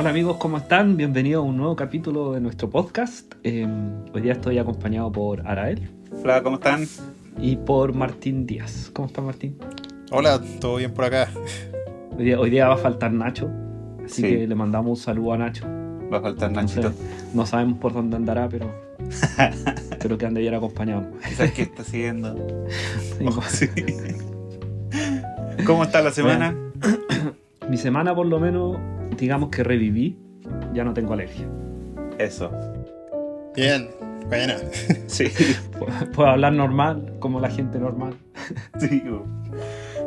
Hola amigos, ¿cómo están? Bienvenidos a un nuevo capítulo de nuestro podcast. Eh, hoy día estoy acompañado por Arael Hola, ¿cómo están? y por Martín Díaz. ¿Cómo está Martín? Hola, ¿todo bien por acá? Hoy día, hoy día va a faltar Nacho, así Sí. que le mandamos un saludo a Nacho. Va a faltar Nachito. Entonces, no sabemos por dónde andará, pero espero que ande bien acompañado. Quizás que está siguiendo. Sí. Oh, sí. ¿Cómo está la semana? Mi semana por lo menos, digamos que reviví, ya no tengo alergia. Eso. Bien, buena. Sí. Pu- Puedo hablar normal, como la gente normal. sí.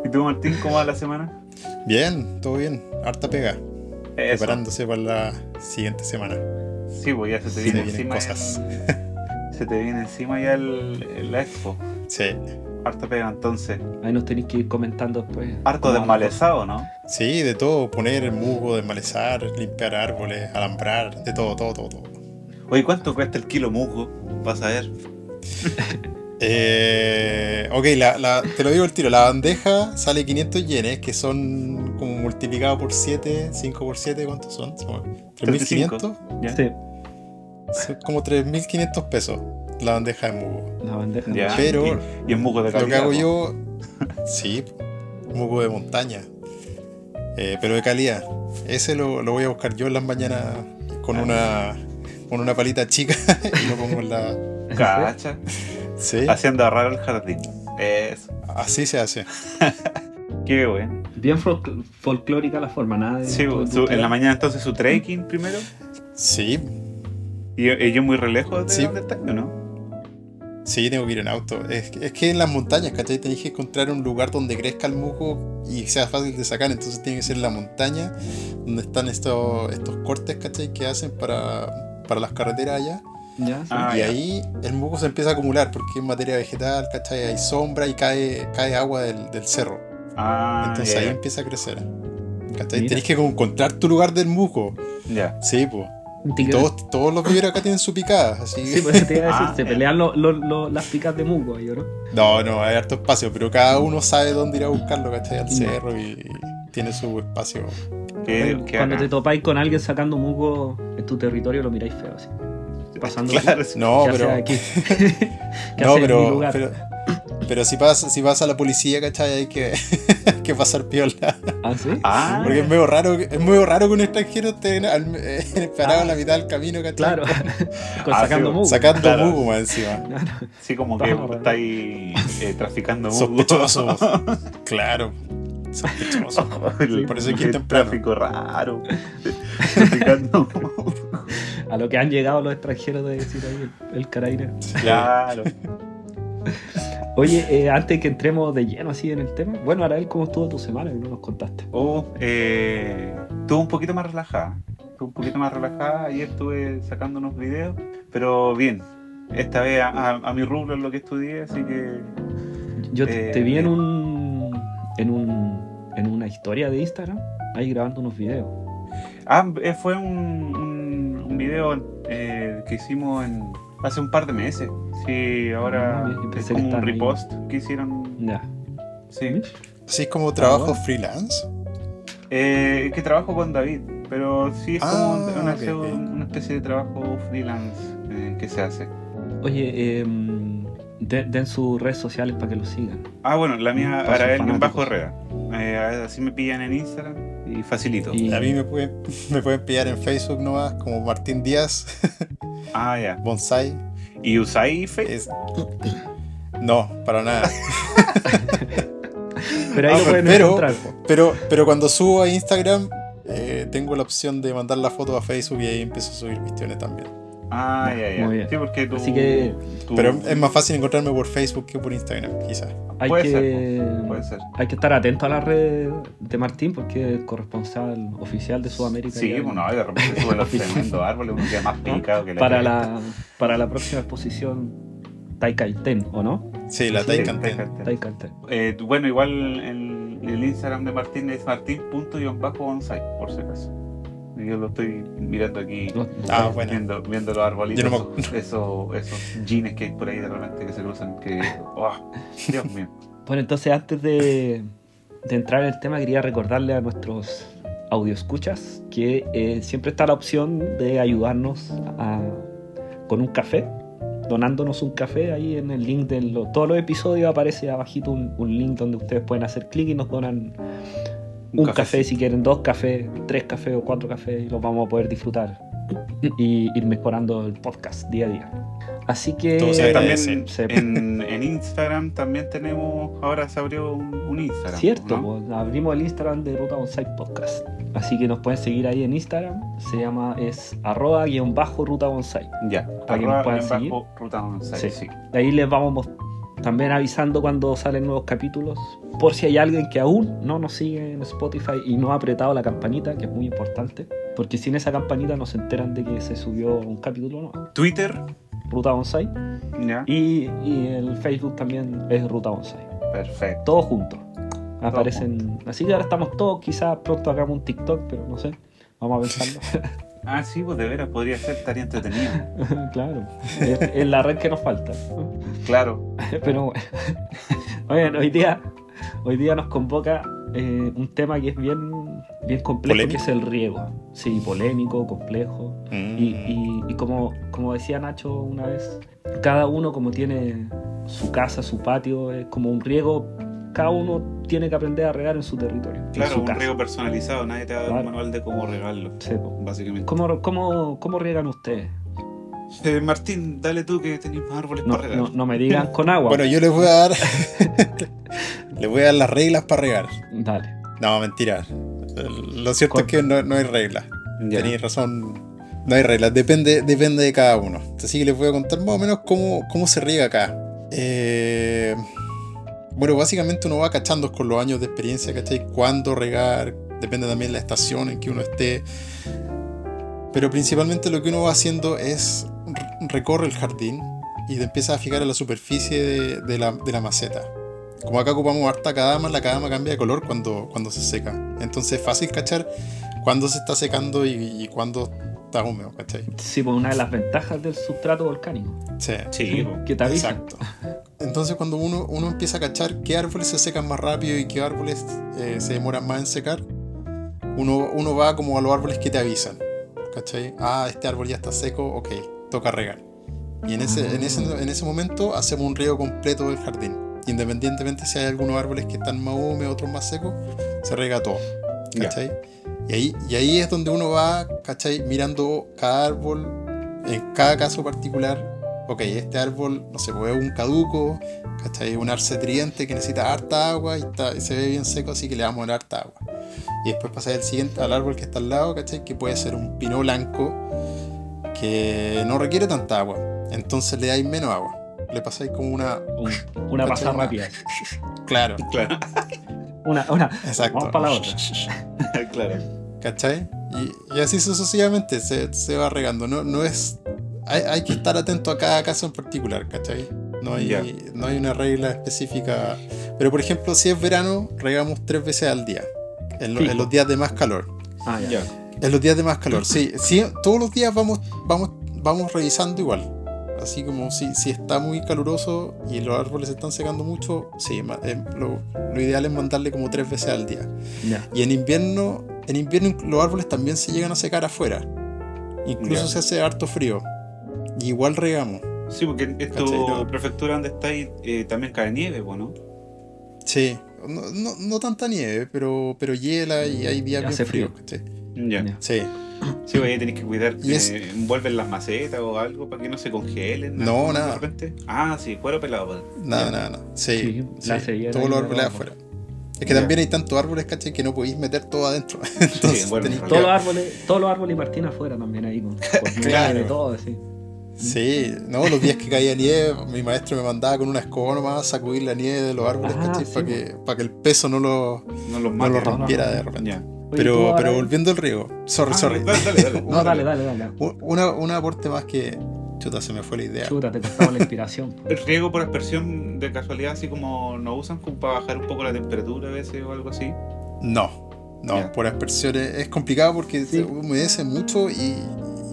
¿Y tú, Martín, cómo va la semana? Bien, todo bien. Harta pega. Eso. Preparándose para la siguiente semana. Sí, pues ya se te Se viene vienen encima. cosas. el- se te viene encima ya el, el- la expo. Sí, Harta pega entonces. Ahí nos tenéis que ir comentando después. Harto desmalezado, ¿no? sí, de todo. Poner musgo, desmalezar, limpiar árboles, alambrar, de todo, todo, todo, todo. Oye, ¿cuánto cuesta el kilo musgo? Vas a ver. Eh, ok, la, la- te lo digo el tiro. La bandeja sale 500 yenes, que son como multiplicado por 7, 5 por 7, ¿cuántos son? Son 3.500. ¿Ya? Sí, Son como 3.500 pesos la bandeja de musgo. la bandeja. Ya. Pero- Y, y el musgo de Lo que calidad. hago yo, sí, musgo de montaña, eh, pero de calidad. Ese lo, lo voy a buscar yo en las mañanas con una, con una palita chica y lo pongo en la... Cacha. Sí, Haciendo ahorrar el jardín. Eso. así se hace. Qué bueno. Bien fol- folclórica la forma, nada de. Sí, su- en la mañana entonces su trekking primero. Sí, ¿Y ellos muy re lejos de Sí. dónde están o no? Sí, tengo que ir en auto. Es, que- es que en las montañas, ¿cachai? Tenéis que encontrar un lugar donde crezca el musgo y sea fácil de sacar. Entonces tiene que ser en la montaña, donde están estos, estos cortes, ¿cachai? Que hacen para, para las carreteras allá. Ya, sí. Ah, y ya. ahí el musgo se empieza a acumular porque es materia vegetal, ¿cachai? Hay sombra y cae, cae agua del, del cerro. Ah, Entonces ya, ahí empieza a crecer. ¿Cachai? Mira. Tenés que encontrar tu lugar del musgo. Ya. Sí, pues. Todos, todos los viveros acá tienen su picada, así Sí, pues te iba a decir, Ah, se ya. pelean lo- lo- lo- las picas de musgo, ¿yo no? No, no, hay harto espacio, pero cada uno sabe dónde ir a buscarlo, ¿cachai? Al cerro y, y tiene su espacio. Qué, Cuando qué Cuando bacán. te topáis con alguien sacando musgo en tu territorio, lo miráis feo, así. Pasando. Claro. No, ¿Qué pero. aquí? ¿Qué No, en mi pero, lugar? pero. pero si pasa, si pasa la policía, ¿cachai? Hay que, que pasar piola. ¿Ah, sí? Ah, Porque es medio raro, que- es medio raro que un extranjero esté en- al- eh, parado en la mitad del camino, ¿cachai? Claro. Con Ah, sacando sí, musgo. Sacando Claro. musgo más encima. Claro. sí, como que está ahí eh, traficando musgo. Sospechoso. claro. Sospechoso. Por eso hay que Qué temprano. tráfico raro. traficando musgo. A lo que han llegado los extranjeros de decir ahí el, el carabinero. Claro. Oye, eh, antes que entremos de lleno así en el tema, bueno, Arael, ¿cómo estuvo tu semana? Que no nos contaste. Oh, eh, estuvo un poquito más relajada. Estuvo un poquito más relajada. Ayer estuve sacando unos videos, pero bien. Esta vez a, a- a mi rubro es lo que estudié, así que Yo te, Eh, te vi en eh. un, en un en una historia de Instagram, ahí grabando unos videos. Ah, eh, fue un, un, un video eh, que hicimos en, hace un par de meses. Sí, ahora Ah, es como un estaban ahí. repost que hicieron. Ya. Sí. Así es como trabajo bueno. freelance. Eh, que trabajo con David, pero sí es como Ah, una, especie de trabajo freelance eh, que se hace. Oye, eh, de- den sus redes sociales para que lo sigan. Ah, bueno, la mía, Arael bajo Herrera. Eh, así me pillan en Instagram y facilito. Y- A mí me pueden, me pueden pillar en Facebook nomás, como Martín Díaz, Ah, ya. Bonsai. ¿Y usáis Facebook? Es... No, para nada. Pero ahí Ah, lo pueden pero- encontrar. po. Pero, pero cuando subo a Instagram, eh, tengo la opción de mandar la foto a Facebook y ahí empiezo a subir cuestiones también. Ah, ya, ya. Muy bien. Sí, porque tú. Así que- tú- Pero es más fácil encontrarme por Facebook que por Instagram, quizás. Hay Puede que, ser, Puede ser. hay que estar atento a las redes de Martín porque es corresponsal oficial de Sudamérica. Sí, bueno, y de repente suben los tremendos árboles, uno queda más picado que la para, la, para la próxima exposición Taikaiten, ¿o no? Sí, la Sí, Taikan Ten. Taikan Ten. Taikaiten. Eh, bueno, igual el, el Instagram de Martín es martín.bonsai, por si acaso. Yo lo estoy mirando aquí, Ah, bueno. viendo, viendo los arbolitos, no esos, esos, esos jeans que hay por ahí de repente que se cruzan, que... ¡oh! Dios mío. Bueno, entonces antes de, de entrar en el tema, quería recordarle a nuestros audioscuchas que eh, siempre está la opción de ayudarnos a- con un café, donándonos un café ahí en el link de lo- todos los episodios aparece abajito un, un link donde ustedes pueden hacer clic y nos donan un, café si quieren, dos cafés, tres cafés o cuatro cafés y los vamos a poder disfrutar y ir mejorando el podcast día a día. Así que agradece. También se- en, en Instagram también tenemos, ahora se abrió un, un Instagram. Cierto, ¿no? pues, abrimos el Instagram de Ruta Bonsai Podcast. Así que nos pueden seguir ahí en Instagram. Se llama, es arroba guion bajo Ruta Bonsai. Ya, Para que nos puedan seguir. bajo Ruta Bonsai, Sí. sí. De ahí les vamos mos- también avisando cuando salen nuevos capítulos. Por si hay alguien que aún no nos sigue en Spotify y no ha apretado la campanita, que es muy importante. Porque sin esa campanita no se enteran de que se subió un capítulo nuevo. Twitter, Ruta Bonsai. Y, y el Facebook también es Ruta Bonsai. perfecto. Todos juntos. Aparecen. Así que ahora estamos todos. Quizás pronto hagamos un TikTok, pero no sé. Vamos a pensarlo. Ah, sí, pues de veras, podría ser, estaría entretenido. claro. Es, es la red que nos falta. Claro, Pero bueno. Oigan, hoy día, hoy día nos convoca eh, un tema que es bien, bien complejo, ¿Polémico? que es el riego. Sí, polémico, complejo. Mm. Y, y- y como, como decía Nacho una vez, cada uno como tiene su casa, su patio, es como un riego, cada uno tiene que aprender a regar en su territorio. claro, su un casa. riego personalizado, nadie te va a dar Claro. un manual de cómo regarlo, Sí, básicamente. ¿Cómo, cómo, cómo riegan ustedes? Eh, Martín, dale tú que tenés más árboles No, para regar. no, no me digan con agua. Bueno, yo les voy a dar. les voy a dar las reglas para regar. Dale. No, mentira. Lo cierto Con- es que no, no hay reglas. Tenéis razón. No hay reglas. Depende, depende de cada uno. Así que les voy a contar más o menos cómo, cómo se riega acá. Eh, bueno, básicamente uno va cachando con los años de experiencia, ¿cachai? Cuándo regar. Depende también de la estación en que uno esté. Pero principalmente lo que uno va haciendo es re- recorre el jardín y te empiezas a fijar en la superficie de, de la, de la maceta. Como acá ocupamos harta cadama, la cadama cambia de color cuando, cuando se seca. Entonces es fácil cachar cuándo se está secando y, y cuándo está húmedo, ¿cachai? Sí, pues una de las ventajas del sustrato volcánico. Sí. Sí, po. que te avisa. Exacto. Entonces cuando uno, uno empieza a cachar qué árboles se secan más rápido y qué árboles eh, se demoran más en secar, uno, uno va como a los árboles que te avisan. ¿Cachai? Ah, este árbol ya está seco, ok, toca regar. Y en ese, en ese, en ese momento hacemos un riego completo del jardín. Independientemente si hay algunos árboles que están más húmedos, otros más secos, se riega todo. ¿Cachai? Y ahí, y ahí es donde uno va, ¿cachai? Mirando cada árbol, en cada caso particular. Ok, este árbol, no sé, pues es un caduco, ¿cachai? Un arce tridente que necesita harta agua y, está, y se ve bien seco, así que le vamos a dar harta agua. Y después pasar al siguiente, al árbol que está al lado, ¿cachai? Que puede ser un pino blanco que no requiere tanta agua. Entonces le dais menos agua. Le pasáis como una. Un- una pasada rápida. Claro, Claro, Una, una. exacto. Vamos para la otra. claro. ¿Cachai? Y, y así sucesivamente se, se va regando. No, no es. Hay, hay que estar atento a cada caso en particular, ¿cachai? No hay, Ya. no hay una regla específica. Pero por ejemplo, si es verano, regamos tres veces al día. En, lo- Fijo. en los días de más calor. Ah, ya. Ya. En los días de más calor, sí. sí todos los días vamos, vamos, vamos revisando igual. Así como si, si está muy caluroso y los árboles se están secando mucho, sí, eh, lo, lo ideal es mandarle como tres veces al día. Y en invierno, en invierno los árboles también se llegan a secar afuera. Incluso se hace harto frío. Y igual regamos. Sí, porque en tu prefectura donde estáis eh, también cae nieve, ¿no? Sí. No, no, no tanta nieve, pero, pero hiela y hay días bien fríos. frío. Sí. Sí, pues ahí tenéis que cuidar que es- envuelven las macetas o algo para que no se congelen. No, nada. De repente. Ah, sí, cuero pelado. pues. Nada, nada, nada. Sí. Sí, sí, Todos los de árboles afuera. Es que Ya. también hay tantos árboles, ¿cachai? Que no podéis meter todo adentro. Entonces bueno, que- Todos los árboles, todos los árboles y Martín afuera también ahí con, con Claro. y todo así. Sí, no, los días que caía nieve, mi maestro me mandaba con una escoba nomás a sacudir la nieve de los árboles, Ah, ¿cachai? sí, para po. que, para que el peso no lo, No los no mate, lo ¿no? rompiera no. de repente. Ya. Oye, ¿tú Pero, pero volviendo al riego, sorry, Ah, sorry. Dale, dale, dale. No, dale, dale, dale. Un- Una, un aporte más que. Chuta, se me fue la idea. Chuta, te cortamos la inspiración. El riego por aspersión de casualidad, así como no usan como para bajar un poco la temperatura a veces o algo así. No, no, Ya. por aspersiones es complicado porque Sí. se humedece mucho y,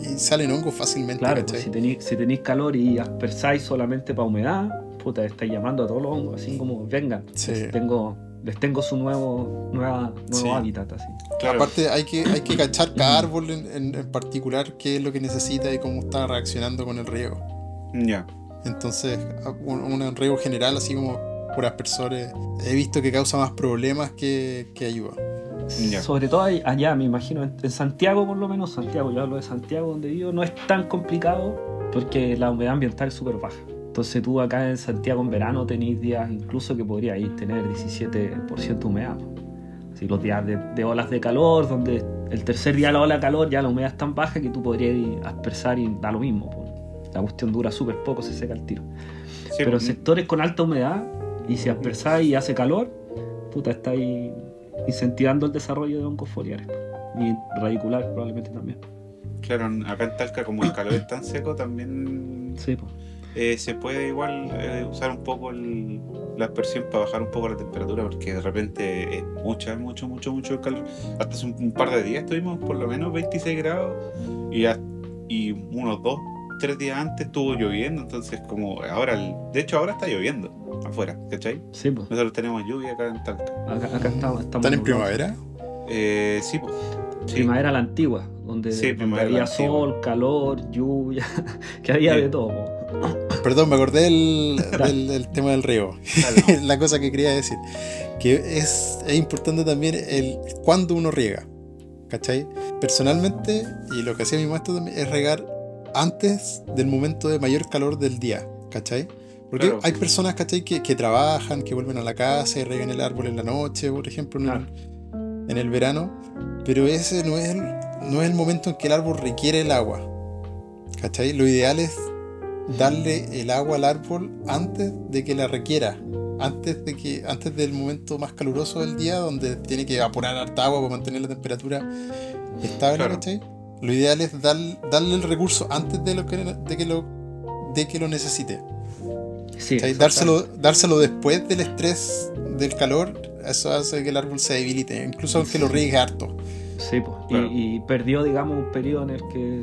y salen hongos fácilmente. Claro, pues si tenéis si tenéis calor y aspersáis solamente para humedad, puta, estáis llamando a todos los hongos, así como, vengan, Sí. tengo, les tengo su nuevo, nueva, nuevo Sí. hábitat así. Claro. Aparte, hay que, hay que cachar cada árbol en, en- en particular, qué es lo que necesita y cómo está reaccionando con el riego. Ya. Entonces, un, un riego general, así como por aspersores, he visto que causa más problemas que, que ayuda. Sobre todo allá, me imagino, en, en Santiago por lo menos, Santiago, yo hablo de Santiago donde vivo, no es tan complicado porque la humedad ambiental es súper baja. Entonces tú acá en Santiago en verano tenéis días incluso que podríais tener 17% humedad. Así, los días de, de olas de calor, donde el tercer día la ola de calor ya la humedad es tan baja que tú podrías aspersar y da lo mismo. po. La cuestión dura súper poco, se seca el tiro. Sí, Pero en pues, sectores con alta humedad, y si aspersáis y hace calor, puta, estáis incentivando el desarrollo de hongos foliares. Y radicular probablemente también. Claro, acá en Talca, como el calor es tan seco, también Sí, pues. Eh, se puede igual eh, usar un poco el- la aspersión para bajar un poco la temperatura, porque de repente es mucha, mucho, mucho, mucho el calor. Hasta hace un, un par de días estuvimos por lo menos 26 grados y, a- y unos dos, tres días antes estuvo lloviendo, entonces como ahora, el- de hecho ahora está lloviendo afuera, ¿cachai? Sí, pues. Nosotros tenemos lluvia acá en Talca. Acá, acá estamos, estamos ¿Están en primavera? Eh, sí, pues. Sí. Primavera la antigua, donde, Sí, donde primavera había sol, calor, lluvia, que había Sí. de todo. Perdón, me acordé del, del- del tema del. Dale. la cosa que quería decir. Que es, es importante también el cuándo uno riega. ¿Cachai? Personalmente, y lo que hacía mi maestro también, es regar antes del momento de mayor calor del día. ¿Cachai? Porque Claro. hay personas, ¿cachai? Que, que trabajan, que vuelven a la casa y regan el árbol en la noche, por ejemplo, en, Claro. el, en el verano. Pero ese no es, el, no es el momento en que el árbol requiere el agua. ¿Cachai? Lo ideal es darle el agua al árbol antes de que la requiera. Antes, de que, antes del momento más caluroso del día, donde tiene que evaporar harta agua para mantener la temperatura estable, Claro. ¿cachai? Lo ideal es dar- darle el recurso antes de, lo que, de, que lo, de que lo necesite. Sí, Dárselo, dárselo después del estrés del calor, eso hace que el árbol se debilite, incluso aunque lo riegue harto. Sí, po. Y- Claro. y, perdió, digamos, un periodo en el que,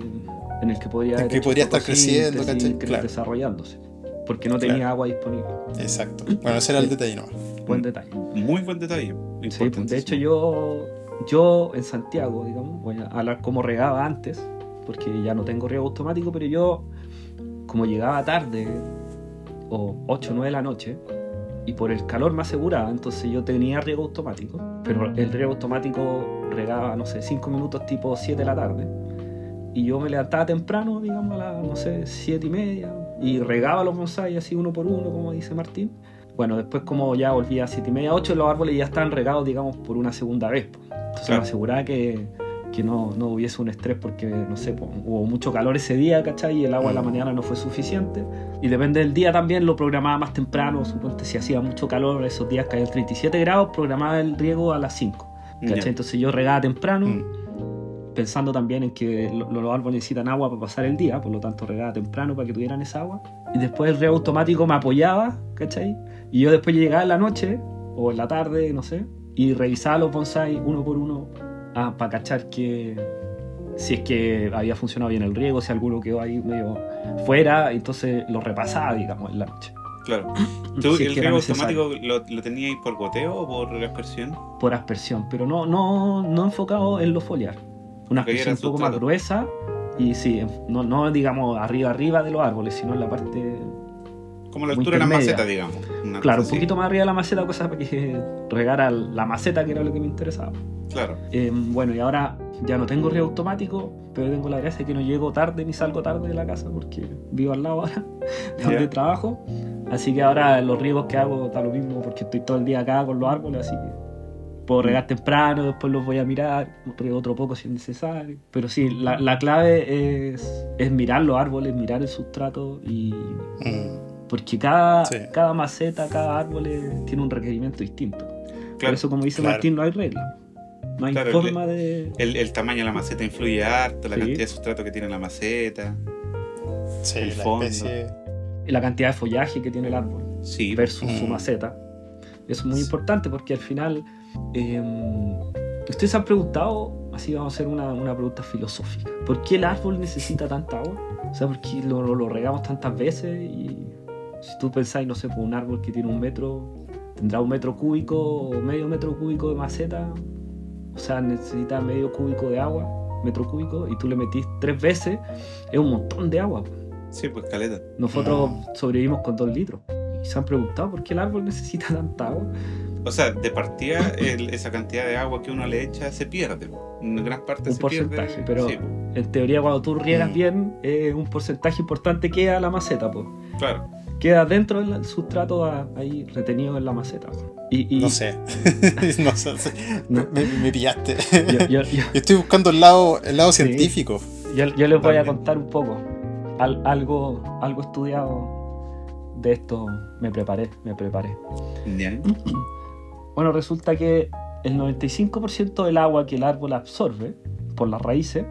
en el que podría, que estar creciendo, ¿cachai? cre- Claro. desarrollándose. Porque no tenía Claro. agua disponible. Exacto. Bueno, ese era el detalle, ¿no? Buen detalle. Muy buen detalle. Sí, pues, de hecho yo, yo en Santiago, digamos, voy a hablar como regaba antes, porque ya no tengo riego automático, pero yo, como llegaba tarde, o 8 o 9 de la noche, y por el calor me aseguraba, entonces yo tenía riego automático, pero el riego automático regaba, no sé, 5 minutos tipo 7 de la tarde, y yo me levantaba temprano, digamos, a las, no sé, 7 y media, y regaba los bonsai así uno por uno, como dice Martín. Bueno, después como ya volvía a 7 y media, 8, los árboles ya estaban regados, digamos, por una segunda vez. Entonces Claro. me aseguraba que, que no, no hubiese un estrés porque, no sé, po, hubo mucho calor ese día, ¿cachai? Y el agua de la Mm. mañana no fue suficiente. Y depende del día también, lo programaba más temprano, suponte si hacía mucho calor, esos días caía el 37 grados, programaba el riego a las 5. ¿cachai? Ya. Entonces yo regaba temprano, Mm. pensando también en que lo- los árboles necesitan agua para pasar el día, por lo tanto regaba temprano para que tuvieran esa agua. Y después el riego automático me apoyaba, ¿cachai? Y yo después llegaba en la noche o en la tarde, no sé, y revisaba los bonsai uno por uno ah, para cachar que si es que había funcionado bien el riego, si alguno quedó ahí medio fuera, entonces lo repasaba, digamos, en la noche. Claro. ¿Tú Si el riego automático lo, lo teníais por goteo o por aspersión? por aspersión, pero no, no, no enfocado en lo foliar. Una aspersión un poco más gruesa y sí, no, no digamos arriba arriba de los árboles, sino en la parte, Como la altura de la maceta, digamos. Claro, un poquito más arriba de la maceta, cosa para que regara la maceta, que era lo que me interesaba. Claro. Eh, bueno, y ahora ya no tengo riego automático, pero tengo la gracia de que no llego tarde ni salgo tarde de la casa porque vivo al lado ahora de donde trabajo. Así que ahora los riegos que hago está lo mismo porque estoy todo el día acá con los árboles, así que puedo Mm. regar temprano, después los voy a mirar, riego otro poco si es necesario. Pero sí, la, la clave es, es mirar los árboles, mirar el sustrato y... Mm. Porque cada, Sí. cada maceta, cada árbol tiene un requerimiento distinto. Por Claro. eso, como dice claro. Martín, no hay regla. No hay Claro, forma de... El, el tamaño de la maceta influye harto, la Sí. cantidad de sustrato que tiene la maceta. Sí, El la fondo. especie. la cantidad de follaje que tiene el árbol Sí. versus su Mm. maceta. Eso es muy Sí. importante porque al final, eh, ustedes se han preguntado, así vamos a hacer una, una pregunta filosófica, ¿por qué el árbol necesita tanta agua? O sea, ¿por qué lo, lo- lo regamos tantas veces? Y si tú pensáis, no sé, por un árbol que tiene un metro, tendrá un metro cúbico o medio metro cúbico de maceta, o sea, necesita medio cúbico de agua, metro cúbico, y tú le metís tres veces, es un montón de agua. Sí, pues caleta. Nosotros sobrevivimos con dos litros. Y se han preguntado por qué el árbol necesita tanta agua. O sea, de partida, el- esa cantidad de agua que uno le echa se pierde. Una gran parte Un se porcentaje, pierde. pero- Sí, En teoría, cuando tú riegas bien, eh, un porcentaje importante queda la maceta, pues. claro. Queda dentro del sustrato ahí retenido en la maceta. Y, y No sé. no sé. No. Me, me pillaste. Yo, yo- yo- Yo estoy buscando el lado, el lado Sí. científico. yo- les voy a contar un poco. Al- algo, algo estudiado de esto me preparé, me preparé. Ya. Bueno, resulta que el 95% del agua que el árbol absorbe por las raíces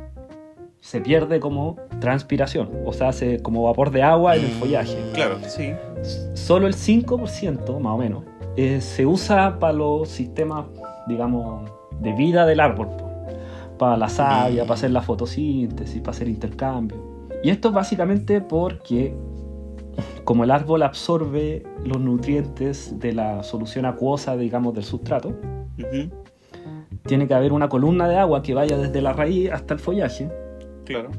se pierde como transpiración, o sea, se, como vapor de agua en el Mm. follaje. Claro, sí. Solo el 5%, más o menos, eh, se usa para los sistemas, digamos, de vida del árbol. Para la savia, para hacer la fotosíntesis, para hacer intercambio. Y esto es básicamente porque como el árbol absorbe los nutrientes de la solución acuosa, digamos, del sustrato, Ujú, tiene que haber una columna de agua que vaya desde la raíz hasta el follaje. Claro.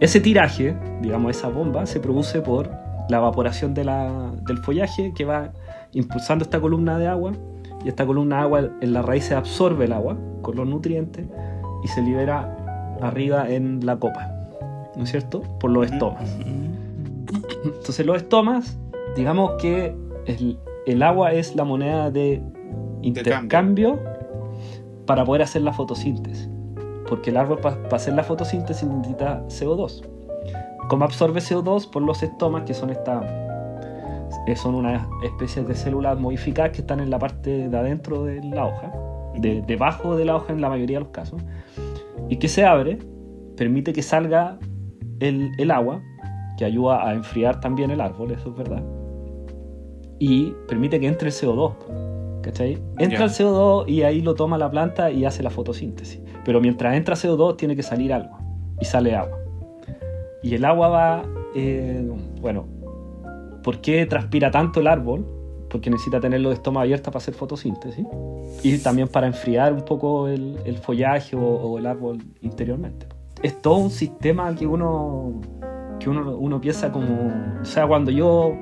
Ese tiraje, digamos, esa bomba, se produce por la evaporación de la- del follaje que va impulsando esta columna de agua y esta columna de agua en la raíz se absorbe el agua con los nutrientes y se libera arriba en la copa, ¿no es cierto? Por los estomas. Entonces los estomas, digamos que el, el agua es la moneda de intercambio para poder hacer la fotosíntesis. Porque el árbol para hacer la fotosíntesis necesita CO2. ¿Cómo absorbe CO2? Por los estomas, que son estas eh, son unas especies de células modificadas que están en la parte de adentro de la hoja, de- debajo de la hoja en la mayoría de los casos, y que se abre, permite que salga el, el agua, que ayuda a enfriar también el árbol, eso es verdad, y permite que entre el CO2. ¿Cachai? Entra Ya. el CO2 y ahí lo toma la planta y hace la fotosíntesis. Pero mientras entra CO2 tiene que salir agua y sale agua. Y el agua va, eh, bueno, ¿por qué transpira tanto el árbol? Porque necesita tener los estomas abiertos para hacer fotosíntesis. Y también para enfriar un poco el, follaje o, o el árbol interiormente. Es todo un sistema que uno, que uno, uno piensa como... O sea, cuando yo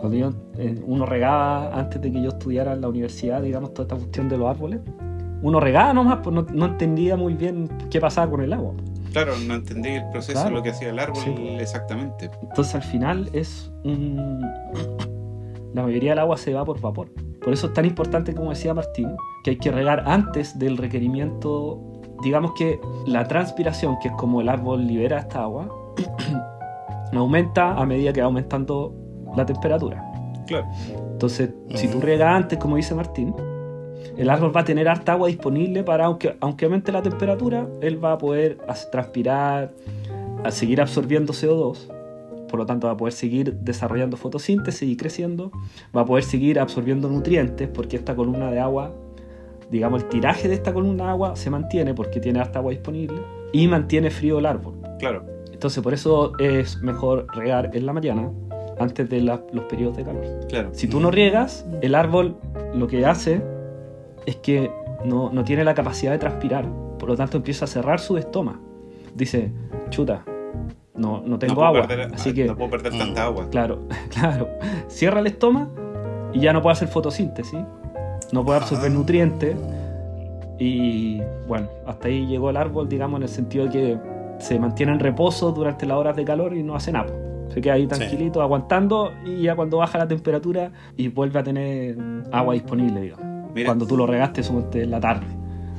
cuando yo, eh, uno regaba antes de que yo estudiara en la universidad, digamos, toda esta cuestión de los árboles, uno regaba nomás, pues no, no entendía muy bien qué pasaba con el agua. Claro, no entendí el proceso, Claro. lo que hacía el árbol Sí. exactamente. Entonces al final es un... La mayoría del agua se va por vapor. Por eso es tan importante, como decía Martín, que hay que regar antes del requerimiento. Digamos que la transpiración, que es como el árbol libera esta agua, aumenta a medida que va aumentando la temperatura. Claro. Entonces, si tú riegas antes, como dice Martín, el árbol va a tener harta agua disponible para, aunque, aunque aumente la temperatura, él va a poder transpirar, a seguir absorbiendo CO2, por lo tanto va a poder seguir desarrollando fotosíntesis y creciendo, va a poder seguir absorbiendo nutrientes porque esta columna de agua, digamos, el tiraje de esta columna de agua se mantiene porque tiene harta agua disponible y mantiene frío el árbol. Claro. Entonces, por eso es mejor regar en la mañana antes de la- los periodos de calor. Claro. Si tú no riegas, el árbol lo que hace es que no, no tiene la capacidad de transpirar. Por lo tanto, empieza a cerrar su estoma. Dice, chuta, no, no tengo agua. perder- así que, no puedo perder Mm. tanta agua. claro, claro. Cierra el estoma y ya no puede hacer fotosíntesis. No puede absorber Ah. nutrientes. Y bueno, hasta ahí llegó el árbol, digamos, en el sentido de que se mantiene en reposo durante las horas de calor y no hace nada. Se queda ahí tranquilito, aguantando, y ya cuando baja la temperatura y vuelve a tener agua disponible, digamos. Mira, Cuando tú lo regaste, en la tarde,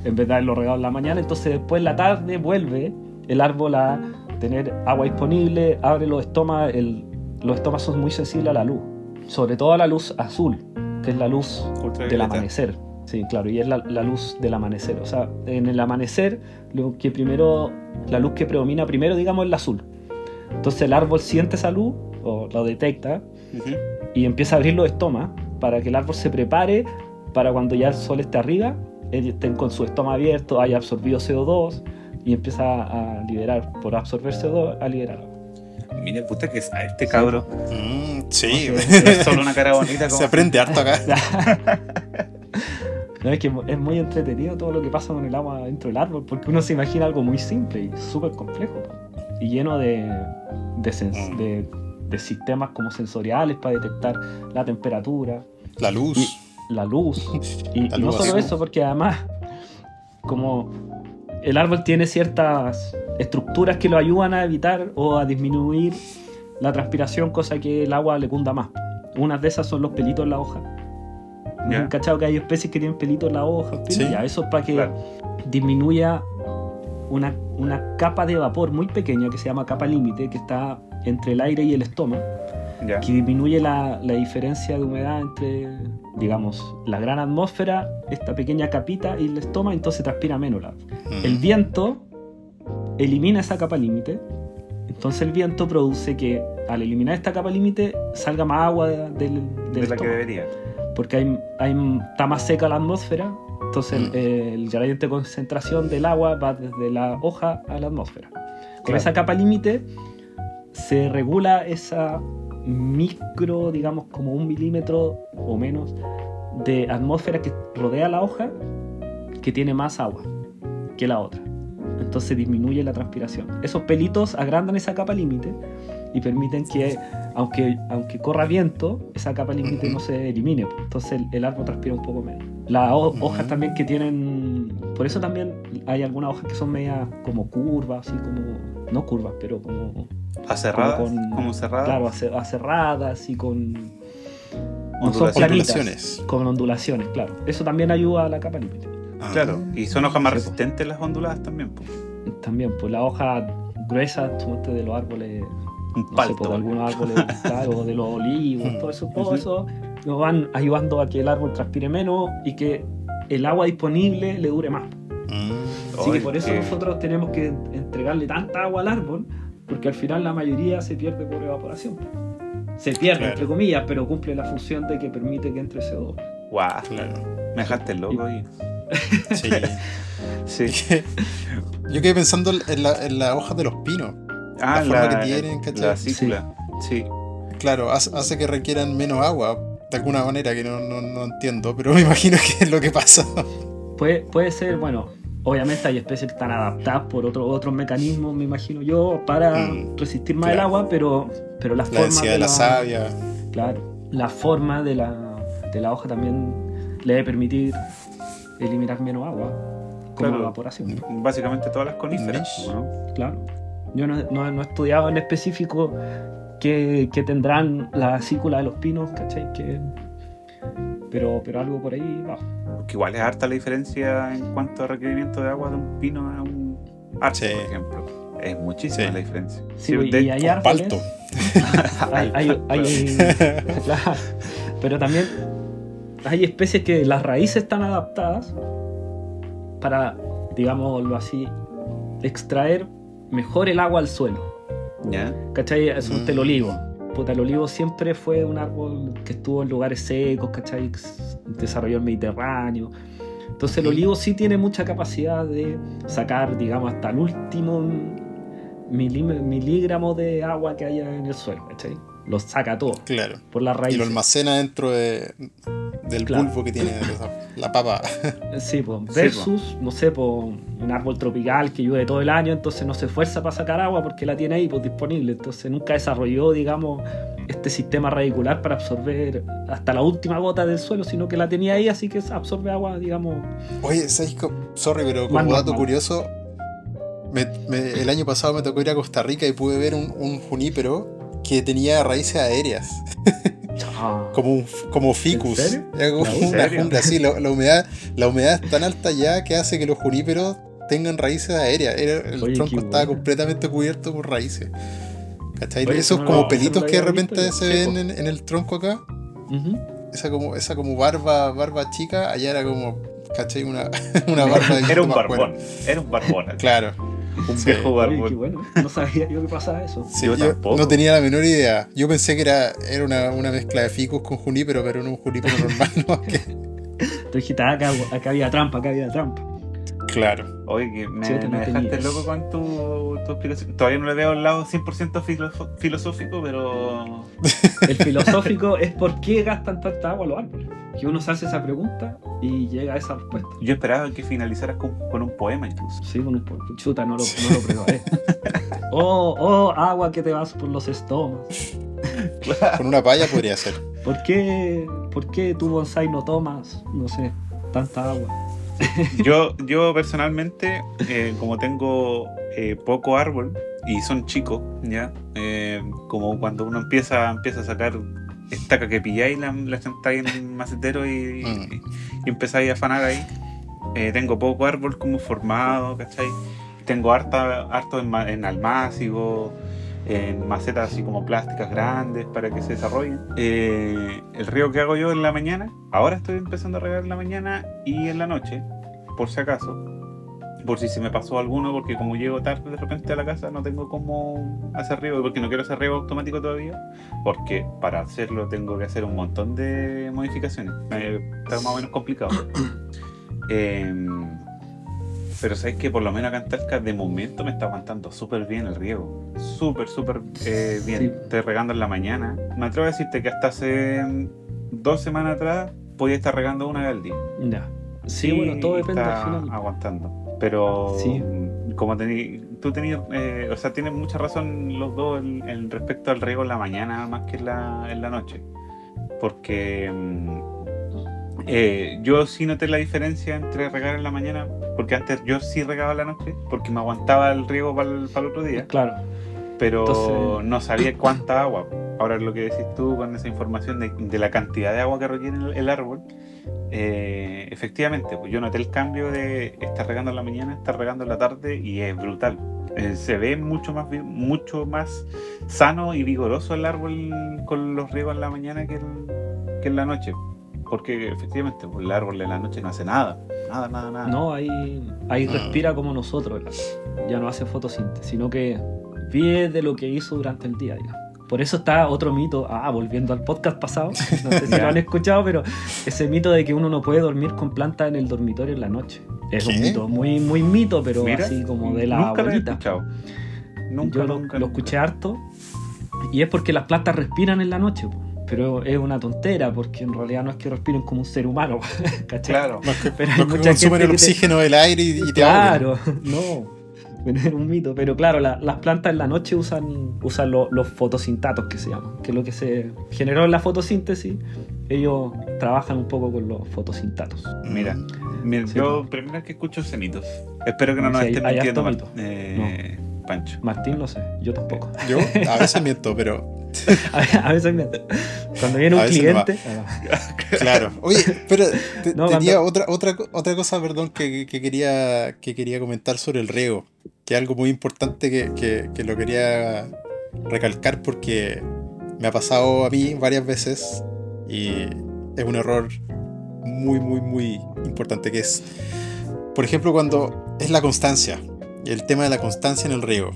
en vez de haberlo regado en la mañana, entonces después en la tarde vuelve el árbol a tener agua disponible, abre los estomas, el- los estomas son muy sensibles a la luz, sobre todo a la luz azul, que es la luz del amanecer. Sí, claro, y es la, la luz del amanecer. O sea, en el amanecer, lo que primero, la luz que predomina primero, digamos, es la azul. Entonces el árbol siente esa luz, o lo detecta, Ujú. y empieza a abrir los estomas para que el árbol se prepare para cuando ya el sol esté arriba, ellos estén con su estoma abierto, haya absorbido CO2 y empieza a liberar, por absorber CO2, a liberar agua. mire, puta que sabe este cabro. Mm, sí, es solo una cara bonita como. se aprende harto acá. No, es que es muy entretenido todo lo que pasa con el agua dentro del árbol, porque uno se imagina algo muy simple y súper complejo, y lleno de, de, sens- Mm. de- de sistemas como sensoriales para detectar la temperatura, La luz. La luz. Y, La y no solo eso, porque además, como el árbol tiene ciertas estructuras que lo ayudan a evitar o a disminuir la transpiración, cosa que el agua le cunda más. Unas de esas son los pelitos en la hoja. ¿No Ya. han cachado que hay especies que tienen pelitos en la hoja? Sí. Ya, eso es para que Claro. disminuya una, una capa de vapor muy pequeña que se llama capa límite, que está entre el aire y el estómago, Ya. que disminuye la, la diferencia de humedad entre, digamos, la gran atmósfera, esta pequeña capita y el estómago, entonces transpira menos. la- Mm. El viento elimina esa capa límite, entonces el viento produce que al eliminar esta capa límite salga más agua de- del, del De la que debería. porque hay, hay- está más seca la atmósfera, entonces Mm. el, el gradiente de concentración del agua va desde la hoja a la atmósfera. Con Claro. esa capa límite se regula esa micro, digamos como un milímetro o menos de atmósfera que rodea la hoja que tiene más agua que la otra. Entonces disminuye la transpiración. Esos pelitos agrandan esa capa límite y permiten que, aunque, aunque corra viento, esa capa límite no se elimine. Entonces el, el árbol transpira un poco menos. Las ho- Ujú. hojas también que tienen... Por eso también hay algunas hojas que son medias como curvas, así como... No curvas, pero como... Acerradas, Como como, con- cerradas. Claro, ace- acerradas y con... No son Ondulaciones. planitas, Ondulaciones. con ondulaciones, claro. Eso también ayuda a la capa límite. Ah. Claro, y son hojas más Sí, resistentes las onduladas también. po. También, pues la hoja gruesa, suponte de los árboles Un no sé, palto. por algunos árboles, claro, de los olivos, todo eso, todo eso nos van ayudando a que el árbol transpire menos y que el agua disponible le dure más. Mm. Así que por eso nosotros tenemos que entregarle tanta agua al árbol, porque al final la mayoría se pierde por evaporación. Se pierde, Claro. entre comillas, pero cumple la función de que permite que entre CO2. Guau, Claro. me dejaste loco y. Sí. Sí. Yo quedé pensando en la, en la hoja de los pinos. Ah, forma que tienen, ¿cachai? La cícula. Sí. Claro, hace, hace que requieran menos agua, de alguna manera que no, no, no entiendo, pero me imagino que es lo que pasa. Puede, puede ser, bueno, obviamente hay especies que están adaptadas por otro, otros mecanismos, me imagino yo, para Mm, resistir más el agua, pero, pero la, La forma densidad de la savia. Claro, la forma de la, de la hoja también le debe permitir eliminar menos agua como Claro. evaporación. Básicamente todas las coníferas. ¿no? Claro. Yo no, no- no he estudiado en específico que, que tendrán la cícula de los pinos, ¿cachai? Que, pero, pero algo por ahí va. Porque igual es harta la diferencia en cuanto a requerimiento de agua de un pino a un arco, Sí. por ejemplo. Es muchísima Sí. la diferencia. Sí, Sí, y hay árboles. palto. hay- hay- hay- claro, pero también hay especies que las raíces están adaptadas para, digámoslo así, extraer mejor el agua al suelo. ¿Ya? ¿Cachai? Es un Mm. el olivo. Puta, el olivo siempre fue un árbol que estuvo en lugares secos, ¿cachai? Desarrolló el Mediterráneo. Entonces el olivo sí tiene mucha capacidad de sacar, digamos, hasta el último miligramo de agua que haya en el suelo, ¿cachai? Lo saca todo Claro. por las Y raíces. lo almacena dentro de, del Claro. bulbo que tiene la, papa. Sí. Sí, versus, no sé, po, un árbol tropical que llueve todo el año, entonces no se esfuerza para sacar agua porque la tiene ahí pues, disponible. Entonces nunca desarrolló, digamos, este sistema radicular para absorber hasta la última gota del suelo, sino que la tenía ahí, así que absorbe agua, digamos. Oye, ¿sabes? Sorry, pero como dato normal. curioso, me- me- el año pasado me tocó ir a Costa Rica y pude ver un, un junípero que tenía raíces aéreas, como, un, como ficus. ¿En serio? Era como ¿En una serio? jungla así. La, la humedad, la humedad es tan alta ya que hace que los juníperos tengan raíces aéreas. El Oye, tronco estaba bueno. completamente cubierto por raíces. ¿Cachai? Oye, Esos no como lo- pelitos que de repente visto se ven en, en el tronco acá. Esa como, esa como barba, barba chica, allá era como, ¿cachai? Una, una barba de Era un barbón. Era un barbón. Claro. Un Sí. viejo Oye, qué barbón. bueno. No sabía yo que pasaba eso. Sí, Yo yo, tampoco. no tenía la menor idea. Yo pensé que era, era una, una mezcla de ficus con junípero, pero no un junípero normal. ¿no? Dijiste, ah, acá, acá había trampa, acá había trampa. Claro. Oye, que me, Sí, me dejaste loco con tu, tu explicación. Todavía no le veo el lado 100% filosó- filosófico, pero. El filosófico es por qué gastan tanta agua los árboles. Que uno se hace esa pregunta y llega a esa respuesta. Yo esperaba que finalizaras con, con un poema incluso. Sí, con un po- chuta, no lo, no lo preparé. oh, oh, agua que te vas por los estómagos. Con una palla podría ser. ¿Por qué, ¿Por qué tu bonsai no tomas, no sé, tanta agua? Yo, yo personalmente, eh, como tengo eh, poco árbol y son chicos, ¿ya? Eh, como cuando uno empieza, empieza a sacar estaca que pilláis, la, la sentáis en un macetero y, Mm. y empezáis a afanar ahí. Tengo poco árbol como formado, ¿cachai? Tengo harta, harto en, en almácigo, en macetas así como plásticas grandes para que se desarrollen. Eh, el río que hago yo en la mañana, ahora estoy empezando a regar en la mañana y en la noche, por si acaso. Por si se me pasó alguno, porque como llego tarde de repente a la casa, no tengo cómo hacer riego, porque no quiero hacer riego automático todavía, porque para hacerlo tengo que hacer un montón de modificaciones. Eh, está más o menos complicado. Em, pero sabéis que por lo menos acá en Talca de momento me está aguantando súper bien el riego. Súper, súper eh, bien. Sí. Estoy regando en la mañana. Me atrevo a decirte que hasta hace mm, dos semanas atrás podía estar regando una vez al día. Ya. Sí, bueno, todo depende está al final. aguantando. Pero Sí. mm, como tení, tú tenías, eh, o sea, tienen mucha razón los dos en, en respecto al riego en la mañana más que en la, en la noche. Porque mm, eh, yo sí noté la diferencia entre regar en la mañana, porque antes yo sí regaba en la noche, porque me aguantaba el riego para el, para el otro día Claro. pero Entonces- no sabía cuánta agua. Ahora lo que decís tú con esa información de, de la cantidad de agua que requiere el, el árbol, eh, efectivamente, pues yo noté el cambio de estar regando en la mañana, estar regando en la tarde y es brutal. Eh, se ve mucho más, mucho más sano y vigoroso el árbol con los riegos en la mañana que, el- que en la noche. Porque efectivamente, pues, el árbol en la noche no hace nada. Nada, nada, nada. No, ahí, ahí Ah. respira como nosotros. Ya no hace fotosíntesis, sino que vive de lo que hizo durante el día, digamos. Por eso está otro mito, ah, volviendo al podcast pasado, no sé si lo han escuchado, pero ese mito de que uno no puede dormir con plantas en el dormitorio en la noche. Es un mito, muy, muy mito, pero Mira, así como de la nunca lo he escuchado. Nunca, Yo lo, nunca, lo escuché harto y es porque las plantas respiran en la noche, po. Pero es una tontera porque en realidad no es que respiren como un ser humano, ¿cachai? Claro. Los que, Pero hay mucha gente el que oxígeno del aire y, y te ahogan. Claro, no. Pero es un mito. Pero claro, la- las plantas en la noche usan, usan lo- los fotosintatos que se llaman, que es lo que se generó en la fotosíntesis. Ellos trabajan un poco con los fotosintatos. Mira, mira, Sí, yo primera vez que escucho mito. Espero que no nos hay- estén hay mintiendo. Eh, Pancho. Martín, no sé, yo tampoco. Yo a veces miento, pero A, a veces me- cuando viene un no cliente. claro. Oye, pero te- No, tenía cuando- otra, otra, otra cosa, perdón, que, que quería, que quería comentar sobre el riego. Que es algo muy importante que, que- que lo quería recalcar porque me ha pasado a mí varias veces y es un error muy, muy, muy importante que es, por ejemplo, cuando es la constancia, el tema de la constancia en el riego.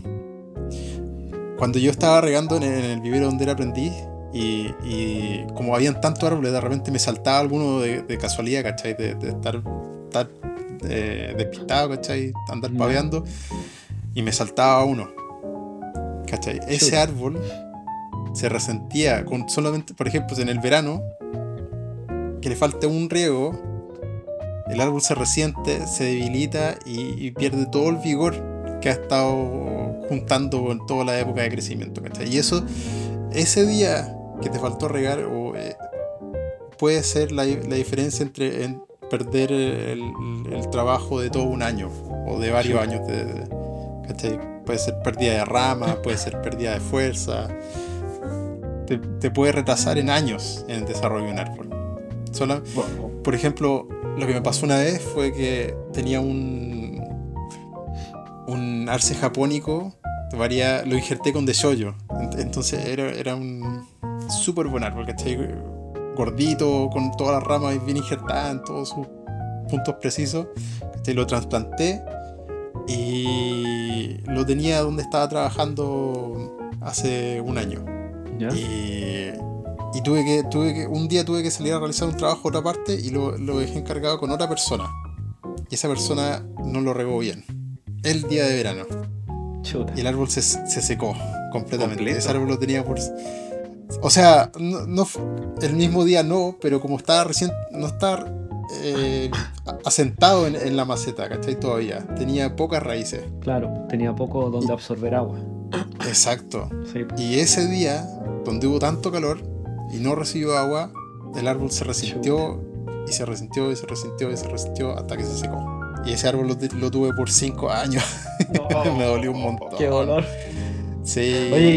Cuando yo estaba regando en el, en el vivero donde era aprendiz y, y como habían tantos árboles, de repente me saltaba alguno de, de casualidad, ¿cachai? De, de estar, estar eh, despistado, ¿cachai? Andar paveando y me saltaba uno, ¿cachai? Ese árbol se resentía con solamente, por ejemplo, en el verano, que le falte un riego, el árbol se resiente, se debilita y, y pierde todo el vigor que ha estado juntando en toda la época de crecimiento. ¿cachai? Y eso, ese día que te faltó regar, o, eh, puede ser la, la diferencia entre en perder el, el trabajo de todo un año o de varios Sí. años. De. Puede ser pérdida de rama, puede ser pérdida de fuerza. Te, te puede retrasar en años en el desarrollo de un árbol. Sola- por ejemplo, lo que me pasó una vez fue que tenía un un arce japónico, varía, lo injerté con deshoyo. Ent- Entonces era, era un súper buen árbol, ¿cachai? Gordito, con todas las ramas bien injertadas en todos sus puntos precisos. ¿cachai? Lo trasplanté y lo tenía donde estaba trabajando hace un año. ¿Ya? Y, y tuve que, tuve que, un día tuve que salir a realizar un trabajo a otra parte y lo, lo dejé encargado con otra persona. y esa persona no lo regó bien. El día de verano. Chuta. Y el árbol se, se secó completamente. ¿Completo? Ese árbol lo tenía por. O sea, no, no el mismo día no, pero como estaba recién. No estaba eh, asentado en, en la maceta, ¿cachai? Todavía. Tenía pocas raíces. Claro, tenía poco donde absorber agua. Exacto. Sí. Y ese día, donde hubo tanto calor y no recibió agua, el árbol se resintió y se resintió y se resintió y se resintió hasta que se secó. Y ese árbol lo, lo tuve por cinco años. Me dolió un montón. Qué dolor. Sí. Oye,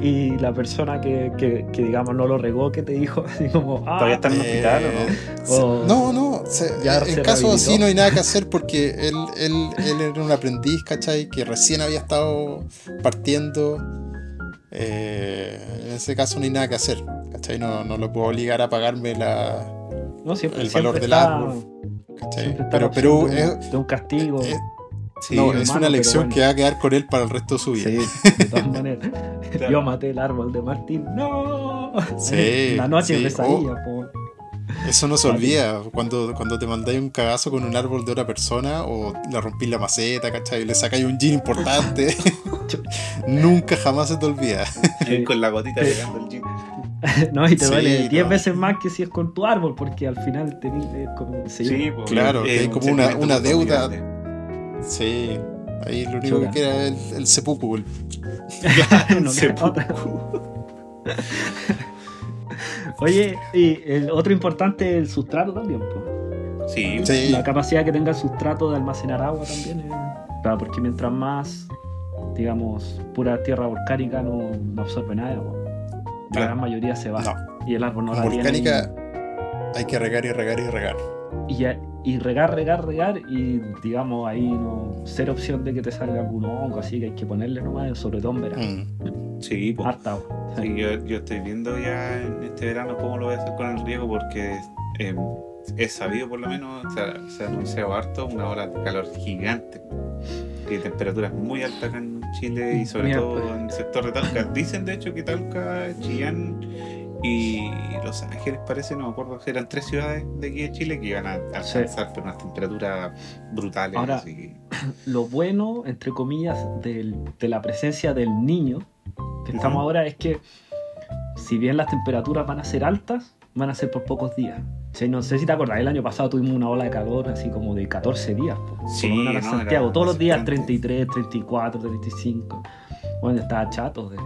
y, y la persona que, que, que, digamos no lo regó, que te dijo así como, ah, ¿Todavía está en el hospital o no? Eh, O- No, no. se- Ya en se caso así rehabilitó. no hay nada que hacer porque él, él, él era un aprendiz, ¿cachai? Que recién había estado partiendo. Eh, en ese caso no hay nada que hacer, ¿cachai? No, no lo puedo obligar a pagarme la, no, siempre, el valor del está- árbol, ¿cachai? siempre está Pero, la pero de, es, un, de un castigo. es- Sí, no, hermano, es una lección bueno. que va a quedar con él para el resto de su vida. Sí, de todas maneras. Claro. Yo maté el árbol de Martín. ¡No! Sí, La noche sí. pesadilla, po. Eso no se olvida. Cuando, cuando te mandáis un cagazo con un árbol de otra persona o le rompís la maceta, ¿cachai? Le sacáis un jean importante. Nunca jamás se te olvida. Con la gotita Sí. pegando el jean. No, y te Sí, duele 10 no. veces más que si es con tu árbol, porque al final tenés eh, como se Sí, pues, Claro, es como una- deuda. grande. Sí. Ahí lo único que queda es el, el seppuku. el- no. Oye, y el otro importante es el sustrato también, po. Sí, Sí. La capacidad que tenga el sustrato de almacenar agua también. es- Claro, porque mientras más, digamos, pura tierra volcánica no, no absorbe nada de agua. La Claro. gran mayoría se va. No. Y el árbol no la tiene. volcánica hay que regar y regar y regar. Y, y, ya- y regar, regar, regar. Y digamos, ahí no. Ser opción de que te salga algún hongo, así que hay que ponerle nomás, sobre todo en verano. Mm. sí, pues. Sí. Sí, yo, yo estoy viendo ya en este verano cómo lo voy a hacer con el riego porque eh, es sabido por lo menos, o sea, se ha anunciado harto una ola de calor gigante y temperaturas muy altas acá en Chile y sobre Mira, todo pues. en el sector de Talca. Dicen de hecho que Talca, Chillán y Los Ángeles parece, no me acuerdo, eran tres ciudades de aquí de Chile que iban a Sí. alcanzar pero unas temperaturas brutales. Ahora- así que- Lo bueno, entre comillas, del- de la presencia del niño que estamos Ujú. ahora es que, si bien las temperaturas van a ser altas, van a ser por pocos días. O sea, no sé si te acordás, el año pasado tuvimos una ola de calor así como de 14 días. po. Sí, no, Santiago, todos los días desesperante. 33, 34, 35. Bueno, estaba chato de,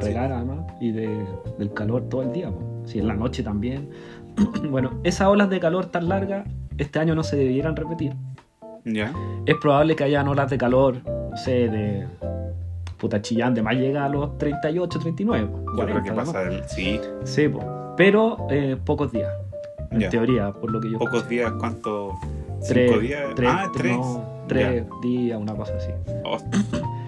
Sí. regar además y de, del calor todo el día. po. Sí, en la noche también. bueno, esas olas de calor tan largas este año no se debieran repetir ya. es probable que hayan olas de calor, no sé, de puta chillán, de más llega a los 38, 39. po, Yo creo 40, que pasa del, sí, Sí, po. pero eh, pocos días, en Ya. teoría, por lo que yo pocos días, ¿cuánto? Tres, ¿Cinco días? tres, ah, tres. no, tres días, una cosa así. Oh,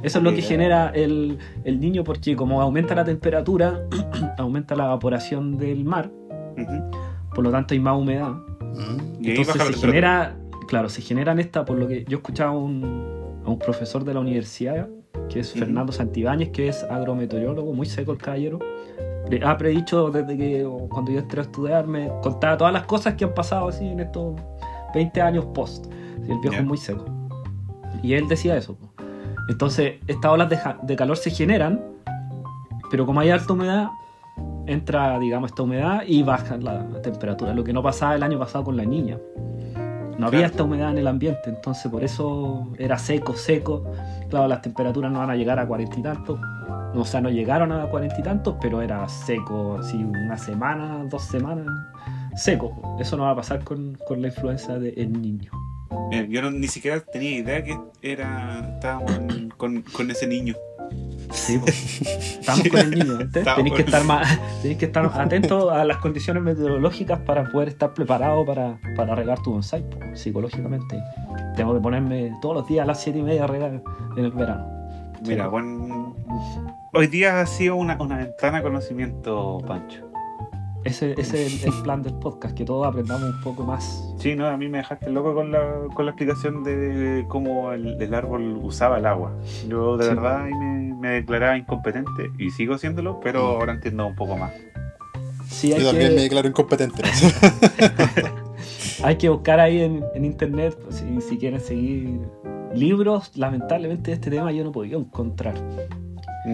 Eso es lo que genera el, el niño porque como aumenta la temperatura, aumenta la evaporación del mar, por lo tanto hay más humedad. Mm. Y Entonces se genera, claro, se generan esta, por lo que yo escuchaba a un, a un profesor de la universidad, que es. Fernando Santibáñez, que es agrometeorólogo, muy seco el caballero. Ha predicho desde que cuando yo entré a estudiar, me contaba todas las cosas que han pasado así en estos 20 años post. El viejo Ya. es muy seco. Y él decía eso. Entonces, estas olas de, de calor se generan, pero como hay alta humedad, entra, digamos, esta humedad y baja la temperatura. Lo que no pasaba el año pasado con la niña. No había Claro. esta humedad en el ambiente, entonces por eso era seco, seco. Claro, las temperaturas no van a llegar a cuarenta y tantos. O sea, no llegaron a cuarenta y tantos, pero era seco, así una semana, dos semanas, seco. Eso no va a pasar con, con la influencia del niño. Yo no- ni siquiera tenía idea que era estábamos en- con, con ese niño. Sí, pues. Estamos con el niño, Tenéis que estar más, que estar atentos a las condiciones meteorológicas para poder estar preparado para, para regar tu bonsai, psicológicamente. Tengo que ponerme todos los días a las 7 y media a regar en el verano. Mira, Sí. buen... hoy día ha sido una, una ventana de conocimiento, Pancho. Ese, ese es el, el plan del podcast, que todos aprendamos un poco más. Sí, no, a mí me dejaste loco con la, con la explicación de cómo el, el árbol usaba el agua. Yo de Sí. verdad ahí me, me declaraba incompetente y sigo siéndolo, pero ahora entiendo un poco más. Sí, hay Yo también me declaro incompetente. ¿no? hay que buscar ahí en, en internet pues, si, si quieren seguir libros. Lamentablemente de este tema yo no podido encontrar.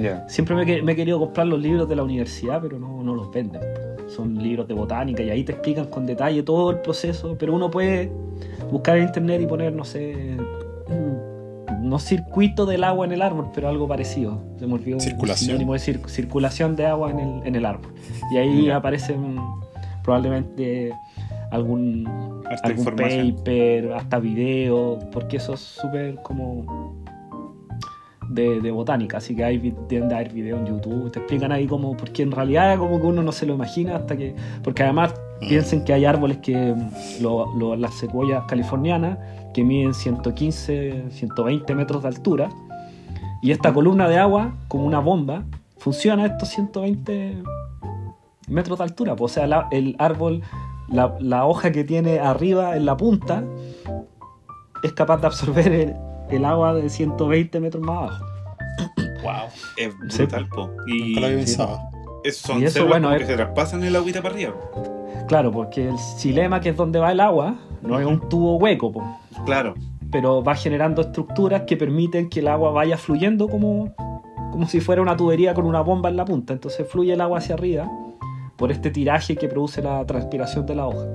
Ya. Siempre me, me he querido comprar los libros de la universidad, pero no, no los venden. Son libros de botánica y ahí te explican con detalle todo el proceso, pero uno puede buscar en internet y poner, no sé, no circuito del agua en el árbol, pero algo parecido. Se me olvidó un Circulación. sinónimo de cir- circulación de agua en el, en el árbol. Y ahí aparecen probablemente algún, algún paper, hasta video, porque eso es súper como de, de botánica, así que hay tienden a haber videos en YouTube, te explican ahí como, porque en realidad como que uno no se lo imagina hasta que, porque además Mm. piensen que hay árboles que, mm, lo- lo- las secuoyas californianas, que miden 115, 120 metros de altura, y esta columna de agua, como una bomba, funciona a estos 120 metros de altura, pues, o sea, la- el árbol, la, la hoja que tiene arriba en la punta, es capaz de absorber el, el agua de 120 metros más abajo. Wow. Es Sí. brutal, po. Y Nunca lo había pensado. esos son Y eso, células bueno, como es- que se traspasan el agüita para arriba. Claro, porque el xilema, que es donde va el agua, no es un tubo hueco, po, Claro. pero va generando estructuras que permiten que el agua vaya fluyendo como, como si fuera una tubería con una bomba en la punta. Entonces fluye el agua hacia arriba por este tiraje que produce la transpiración de la hoja.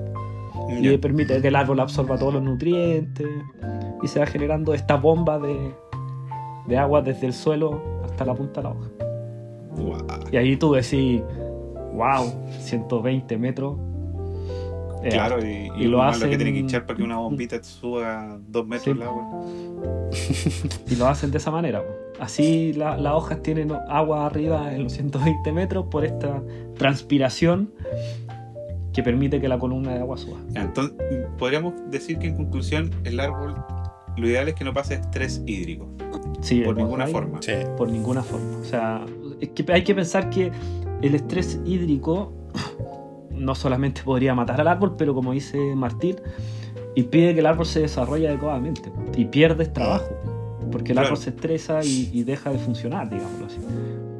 Y permite que el árbol absorba todos los nutrientes y se va generando esta bomba de, de agua desde el suelo hasta la punta de la hoja. Y ahí tú decís, wow, 120 metros. Eh, Claro, y, y y lo lo, malo que hacen- tiene que hinchar para que una bombita te suba dos metros Sí. el agua. Y lo hacen de esa manera. Así la- las hojas tienen agua arriba en los 120 metros por esta transpiración que permite que la columna de agua suba. Entonces, podríamos decir que en conclusión, el árbol, lo ideal es que no pase estrés hídrico, Sí, por ninguna forma. Sí. Por ninguna forma. O sea, es que hay que pensar que el estrés hídrico no solamente podría matar al árbol, pero como dice Martín, impide que el árbol se desarrolle adecuadamente y pierdes trabajo. Porque el Claro. árbol se estresa y, y deja de funcionar, digámoslo así.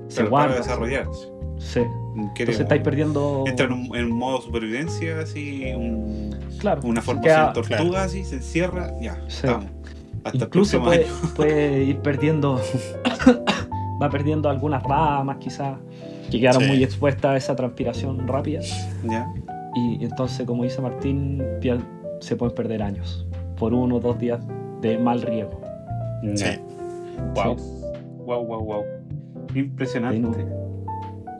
Se Pero para guarda. desarrollarse. Sí. Entonces estáis perdiendo. Entra en un, en un modo supervivencia, así, un- Claro. una formación tortuga, claro. así, se encierra, ya, Sí. estamos. Hasta Incluso el próximo puede, año. puede ir perdiendo. va perdiendo algunas ramas, quizás, que quedaron Sí. muy expuestas a esa transpiración rápida. Ya. Y entonces, como dice Martín, se pueden perder años por uno o dos días de mal riego. Sí. Wow. Sí. Wow, wow, wow. Impresionante.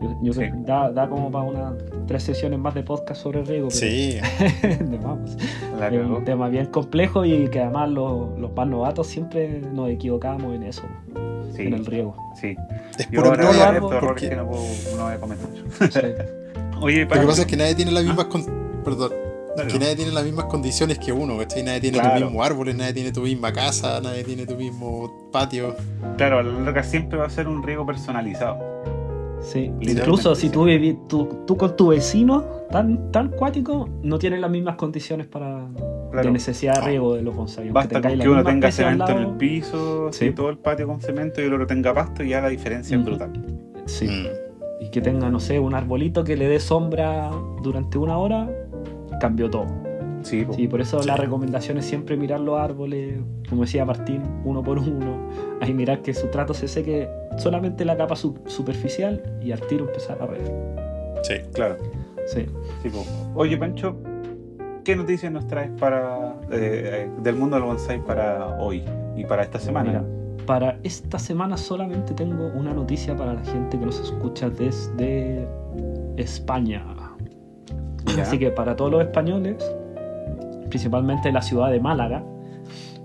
Sí, no. Yo, yo Sí. creo que da, da como para unas tres sesiones más de podcast sobre riego. pero- Sí. de más, pues. La es cagó. un tema bien complejo y que además los, los más novatos siempre nos equivocamos en eso, Sí, en el riego. sí. Es puro errores porque que no, puedo, no voy a comentar. Sí. Oye, Lo que pasa es que nadie tiene las ¿Ah? mismas con- perdón, dale, que no. nadie tiene las mismas condiciones que uno, ¿cachai? Nadie tiene Claro. los mismos árboles, nadie tiene tu misma casa, nadie tiene tu mismo patio. Claro, la larga siempre va a ser un riego personalizado. Sí, incluso si sí. tú, viví, tú, tú con tu vecino tan, tan cuático, no tienes las mismas condiciones para Claro. de necesidad de No. riego de los bonsai. Basta con que uno tenga cemento en el piso, Sí. así, todo el patio con cemento y el otro tenga pasto y ya la diferencia es brutal. Sí. Mm. Y que tenga, no sé, un arbolito que le dé sombra durante una hora, cambió todo. Sí, po. Sí, por eso la recomendación es siempre mirar los árboles, como decía Martín, uno por uno. Ahí mirar que su trato se seque solamente la capa su- superficial y al tiro empezar a regar. Sí. claro. Sí. Sí. Oye, Pancho, ¿qué noticias nos traes para eh, eh, del mundo del bonsai para hoy y para esta semana? Mira, para esta semana solamente tengo una noticia para la gente que nos escucha desde España. Ya. Así que para todos los españoles, principalmente en la ciudad de Málaga,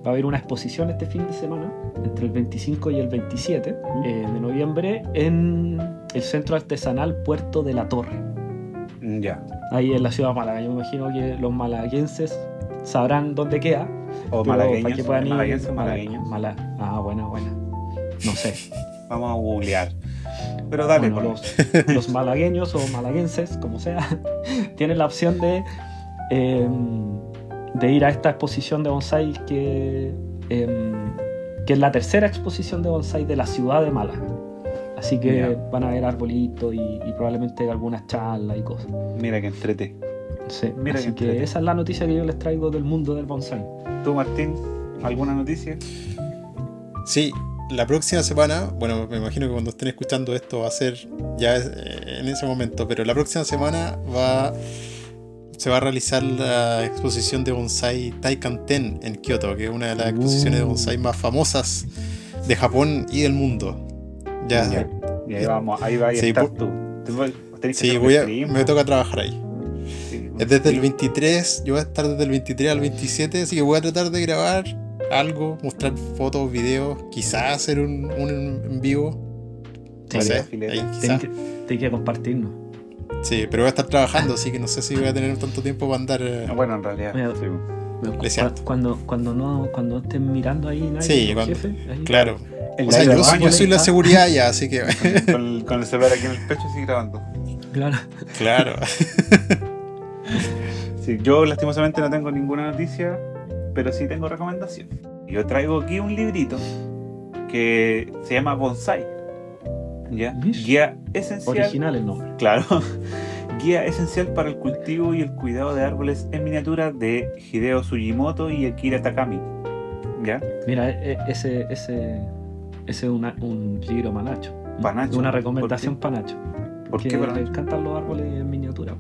va a haber una exposición este fin de semana, entre el 25 y el 27 eh, de noviembre, en el Centro Artesanal Puerto de la Torre, Ya. ahí en la ciudad de Málaga. Yo me imagino que los malaguenses sabrán dónde queda. O malagueños. para que puedan ir- malaguenses o Mala- malagueños. Mala- ah, buena, buena. No sé. Vamos a googlear. Pero dale, Bueno, por los, los malagueños o malaguenses, como sea, tienen la opción de, eh, de ir a esta exposición de bonsai que, eh, que es la tercera exposición de bonsai de la ciudad de Málaga. Así que van a ver arbolitos y, y probablemente algunas charlas y cosas. Mira que entrete. Sí, Mira así qué que entrete. esa es la noticia que yo les traigo del mundo del bonsai. ¿Tú, Martín, alguna noticia? Sí, la próxima semana, bueno, me imagino que cuando estén escuchando esto va a ser ya eh, en ese momento, pero la próxima semana va se va a realizar la exposición de bonsai Taikan-ten en Kioto, que es una de las exposiciones de Uh. bonsai más famosas de Japón y del mundo. Ya, Ya. Y ahí vamos, ahí va a Sí, estar tú. Sí, voy a- me toca trabajar ahí. sí. Es desde el 23, yo voy a estar desde el 23 al 27, así que voy a tratar de grabar algo, mostrar fotos, videos, quizás hacer un, un en vivo. Sí, No sé, filete. ahí quizás. que, tienen que compartirnos. Sí, pero voy a estar trabajando, así que no sé si voy a tener tanto tiempo para andar. eh, Bueno, en realidad, sí. Cuando, cuando, no, cuando estén mirando ahí nadie, Sí, cuando- jefe, ahí- Claro. el O sea, yo, soy- yo árboles, soy la ah, seguridad ya, así que. con, con el celular aquí en el pecho sigue grabando. Claro. claro. Sí, yo lastimosamente no tengo ninguna noticia, pero sí tengo recomendación. Yo traigo aquí un librito que se llama Bonsai. Guía esencial. Original el nombre. Claro. Guía esencial para el cultivo y el cuidado de árboles en miniatura de Hideo Sugimoto y Akira Takami. ¿Ya? Mira, e- e- ese, ese, ese es una- un libro manacho. Panacho. Una recomendación panacho. ¿Por Porque qué le Panacho? encantan los árboles en miniatura.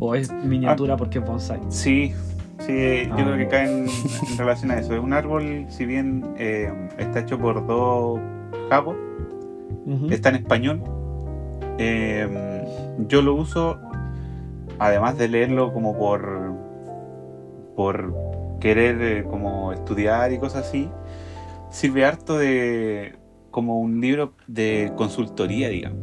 O es miniatura porque es bonsai. Sí, sí, yo Ah. creo que cae en, en relación a eso. Es un árbol, si bien eh, está hecho por dos japos, Está en español. Eh, yo lo uso, además de leerlo como por por querer eh, como estudiar y cosas así, sirve harto de como un libro de consultoría, digamos.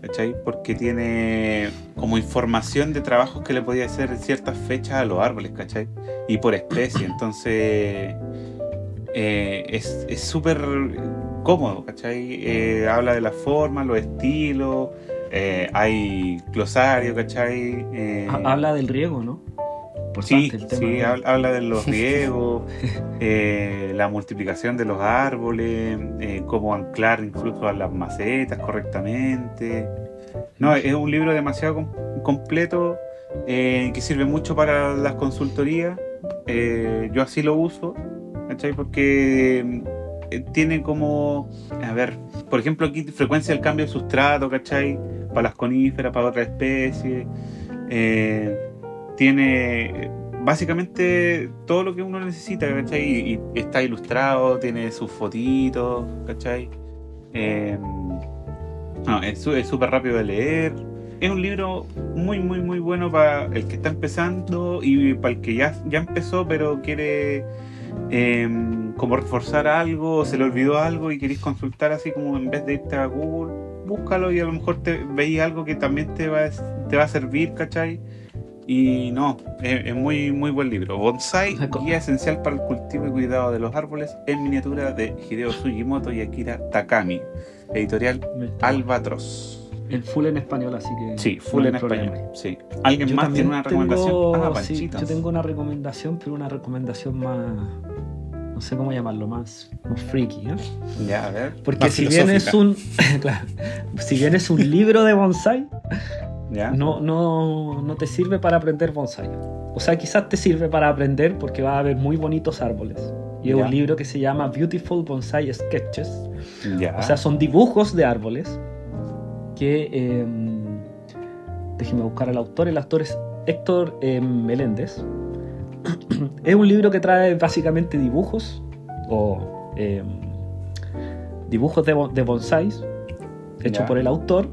¿Cachai? Porque tiene como información de trabajos que le podía hacer en ciertas fechas a los árboles, ¿cachai? Y por especie. Entonces, eh, es es súper cómodo, ¿cachai? Eh, habla de la forma, los estilos, eh, hay glosario, ¿cachai? Eh, Ha- Habla del riego, ¿no? Sí, Importante el tema, sí, ¿no? habla, de los riegos, la multiplicación de los árboles, cómo anclar incluso a las macetas correctamente. No, es un libro demasiado com- completo que sirve mucho para las consultorías. Yo así lo uso, ¿cachai? Porque tiene como, a ver, por ejemplo aquí frecuencia del cambio de sustrato, ¿cachai? Para las coníferas, para otras especies. Eh, tiene básicamente todo lo que uno necesita, ¿cachai? Y, está ilustrado, tiene sus fotitos, ¿cachai? Eh, no, es súper rápido de leer. Es un libro muy, muy, muy bueno para el que está empezando y para el que ya, ya empezó, pero quiere eh, como reforzar algo, o se le olvidó algo y queréis consultar así como en vez de irte a Google, búscalo y a lo mejor te veis algo que también te va, a- te va a servir, ¿cachai? Y no, es, es muy, muy buen libro. Bonsai, guía esencial para el cultivo y cuidado de los árboles en miniatura de Hideo Sugimoto y Akira Takami. Editorial Albatros. El full en español, así que. Sí, full no en problema. español. Sí. ¿Alguien Yo más tiene una recomendación? tengo- ah, sí, yo tengo una recomendación, pero una recomendación más. No sé cómo llamarlo, más, más freaky, ¿eh? Ya, a ver. Porque Más si bien es un. claro, si bien es un libro de bonsai, Ya. no, no, no te sirve para aprender bonsai. O sea, quizás te sirve para aprender porque va a haber muy bonitos árboles. Y es Ya. un libro que se llama Beautiful Bonsai Sketches. Ya. O sea, son dibujos de árboles que... eh, déjeme buscar al autor. El autor es Héctor eh, Meléndez. es un libro que trae básicamente dibujos o eh, dibujos de, de bonsais hechos Ya. por el autor.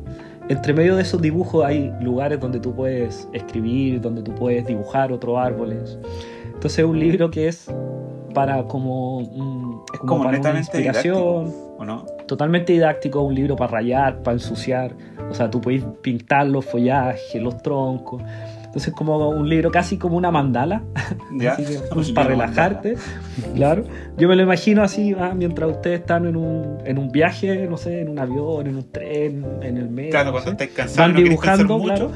Entre medio de esos dibujos hay lugares donde tú puedes escribir, donde tú puedes dibujar otros árboles. Entonces es un libro que es para como, un- Es como para una inspiración ¿O no? Totalmente didáctico, un libro para rayar, para ensuciar. O sea, tú puedes pintar los follajes, los troncos. Entonces, como un libro casi como una mandala, Ya. así que, Un para relajarte. Claro. Yo me lo imagino así, ah, mientras ustedes están en un, en un viaje, no sé, en un avión, en un tren, en el metro. Claro, no cuando estáis cansados Van no dibujando, mucho.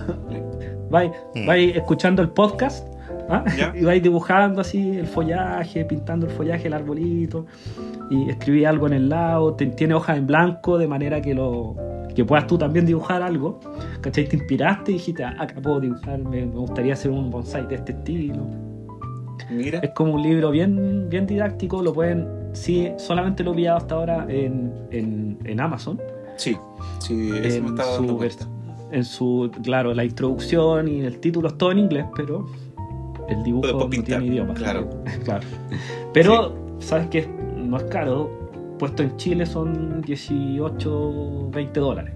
Vais, Mm. vais escuchando el podcast ¿ah? Y vais dibujando así el follaje, pintando el follaje, el arbolito y escribí algo en el lado. te- tiene hojas en blanco de manera que, lo, que puedas tú también dibujar algo, ¿cachai? Te inspiraste y dijiste, ah, acá puedo dibujar, me, me gustaría hacer un bonsai de este estilo. Mira, Es como un libro bien, bien didáctico, lo pueden, sí, solamente lo he pillado hasta ahora en, en, en Amazon, sí, sí, eso me en estaba su, dando vers- cuenta. en su, claro, la introducción y el título es todo en inglés, pero el dibujo no pintar, tiene idioma. claro. claro. Pero, ¿sabes qué? No es caro, puesto en Chile son 18, 20 dólares,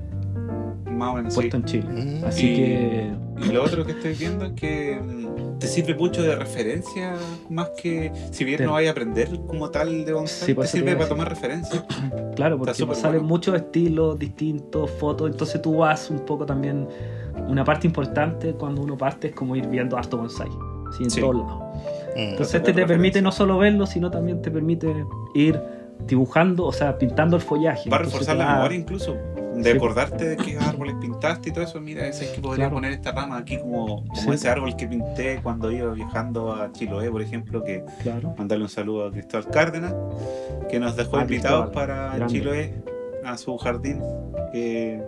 Más o menos, sí. puesto en Chile. Mm. Así Y- que, Y lo otro que estoy viendo es que mm, te sirve mucho de referencia, más que si bien Te- no vayas a aprender como tal de bonsai, Sí, te sirve para tomar referencia. claro, porque salen bueno. muchos estilos distintos, fotos, entonces tú vas un poco también, una parte importante cuando uno parte es como ir viendo harto bonsai, así en Sí. todos lados. Mm. Entonces este te permite no solo verlo, sino también te permite ir dibujando, o sea, pintando el follaje. Va a reforzar la da- memoria incluso, de Sí. acordarte de qué árboles pintaste y todo eso. Mira, ese es que podría Claro. poner esta rama aquí como, como Sí. ese árbol que pinté cuando iba viajando a Chiloé, por ejemplo, que Claro. mandarle un saludo a Cristóbal Cárdenas, que nos dejó Ah, invitados Cristóbal, para grande. Chiloé, a su jardín, que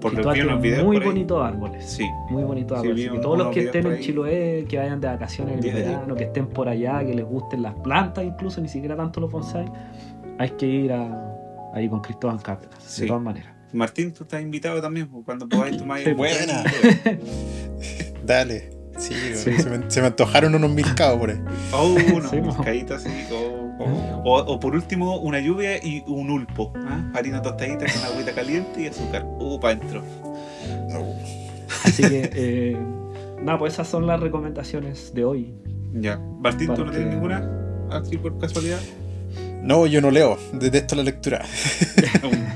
por lo Cristóbal que vi unos videos muy bonitos árboles. Sí, Muy bonitos Sí, árboles. un- todos los que estén en. Chiloé, que vayan de vacaciones en el verano, que estén por allá, que les gusten las plantas, incluso ni siquiera tanto los bonsai, hay que ir a, ahí con Cristóbal Cárdenas, Sí. de todas maneras. Martín, tú estás invitado también, pues, cuando podáis tomar Sí, buena. Dale. Sí, Sí. Se, me, se me antojaron unos milcaos por ahí. Oh, unos Sí, mo. pescaditos así, oh. O, o por último, una lluvia y un ulpo. ¿ah? Harina tostadita con agüita caliente y azúcar. Uh, para adentro. Así que, eh, nada, pues esas son las recomendaciones de hoy. Ya. Martín, ¿tú no tienes ninguna? Así por casualidad. No, yo no leo. Detesto la lectura.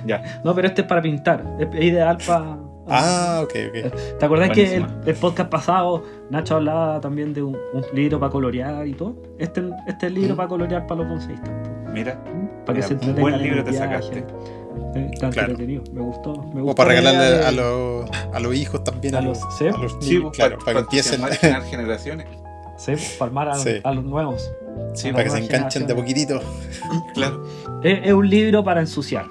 Ya. No, pero este es para pintar, es, es ideal para... Ah, ok, ok. ¿Te acordás que el, el podcast pasado Nacho hablaba también de un, un libro para colorear y todo? Este, este es el libro Mm. para colorear para los bonsaístas. Mira. Para que Mira, se un buen libro te sacaste. Eh, está Claro. entretenido. Me gustó. Me O gustó para la idea regalarle de- a, los, a los hijos también. A A los- los, sí. a los Sí, niños, pues, claro, para, para, que empiecen. para generar generaciones. Sí, para armar a, Sí. a los nuevos. Sí, para que se enganchen de poquitito. claro. Es, es un libro para ensuciar,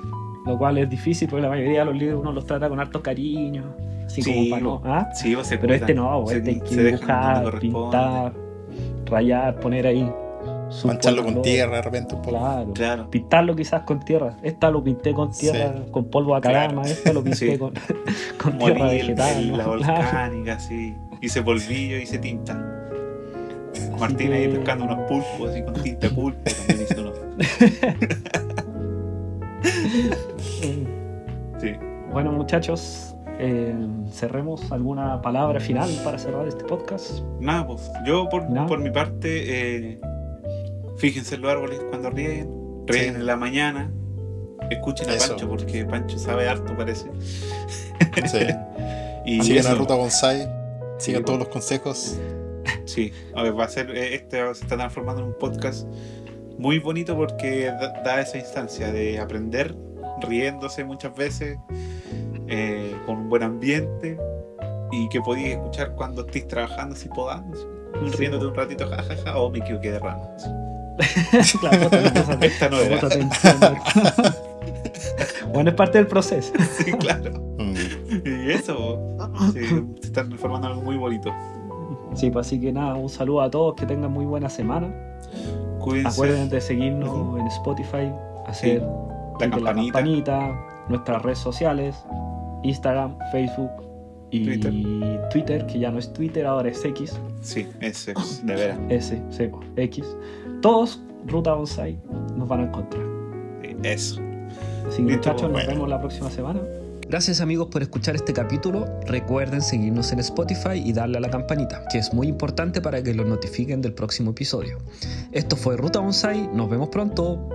lo cual es difícil porque la mayoría de los libros uno los trata con harto cariño, así Sí, como para no. ¿ah? Sí, se Pero este no, se- este hay que dibujar, pintar, rayar, poner ahí. Mancharlo con tierra de repente un poco. Claro. Claro. Pintarlo quizás con tierra. Esta lo pinté con tierra, con polvo de acadama. Esta lo pinté Sí. con, con tierra el- vegetal. el- la volcánica, sí. Hice polvillo, hice tinta. Así Martín ahí pescando unos pulpos así con tinta pulpo. También hizo unos. Sí. Bueno, muchachos, eh, cerremos alguna palabra final para cerrar este podcast. Nada, pues. Yo por, Nada. por mi parte, eh, fíjense en los árboles cuando ríen. Ríen Sí. en la mañana. Escuchen a Eso. Pancho porque Pancho sabe harto, parece. Sí. Y Sigan eso, a Ruta Bonsai. Sí, Sigan pues. todos los consejos. Sí, a ver, va a ser, eh, este se está transformando en un podcast muy bonito porque da, da esa instancia de aprender riéndose muchas veces, eh, con un buen ambiente y que podéis escuchar cuando estéis trabajando, podando, así, riéndote un ratito, jajaja, o me equivoqué de rama. Claro, Esta no era. bueno, es parte del proceso. Sí, claro. Mm. Y eso, sí, se está transformando en algo muy bonito. Sí, pues así que nada, un saludo a todos, que tengan muy buena semana. Cuídense. Acuérdense de seguirnos en Spotify, hacer La clic en campanita. nuestras redes sociales, Instagram, Facebook y Twitter. Twitter. que ya no es Twitter, ahora es X, Sí, es, de veras. S, sí, pues, X. Todos, Ruta Bonsai, nos van a encontrar. Sí, Eso. Así que muchachos, nos bueno. vemos la próxima semana. Gracias amigos por escuchar este capítulo. Recuerden seguirnos en Spotify y darle a la campanita, que es muy importante para que los notifiquen del próximo episodio. Esto fue Ruta Bonsai, nos vemos pronto.